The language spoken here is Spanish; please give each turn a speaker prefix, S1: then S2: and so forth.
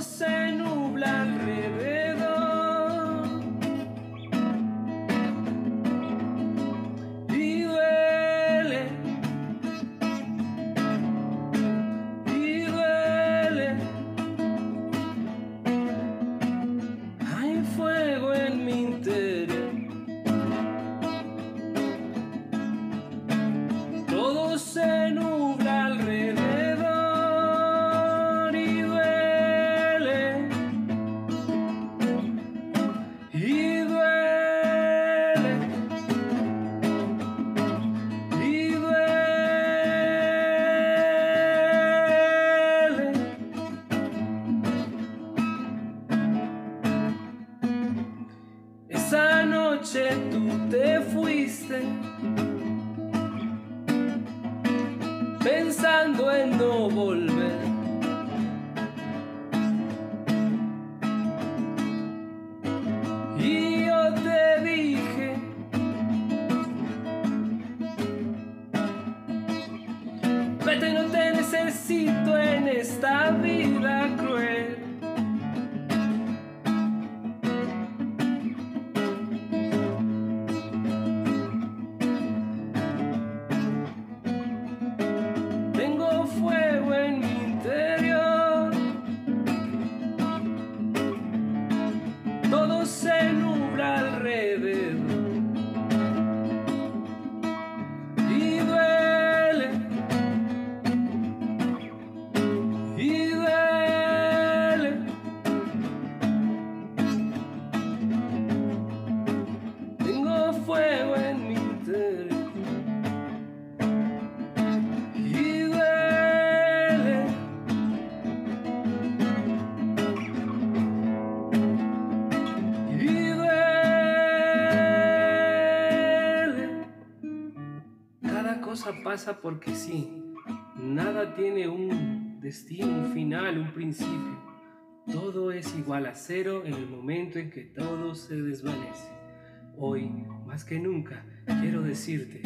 S1: se nublan. Pensando en no volver. Y yo te dije, vete, no te necesito en esta vida cosa pasa porque sí. Nada tiene un destino, un final, un principio. Todo es igual a cero en el momento en que todo se desvanece. Hoy, más que nunca, quiero decirte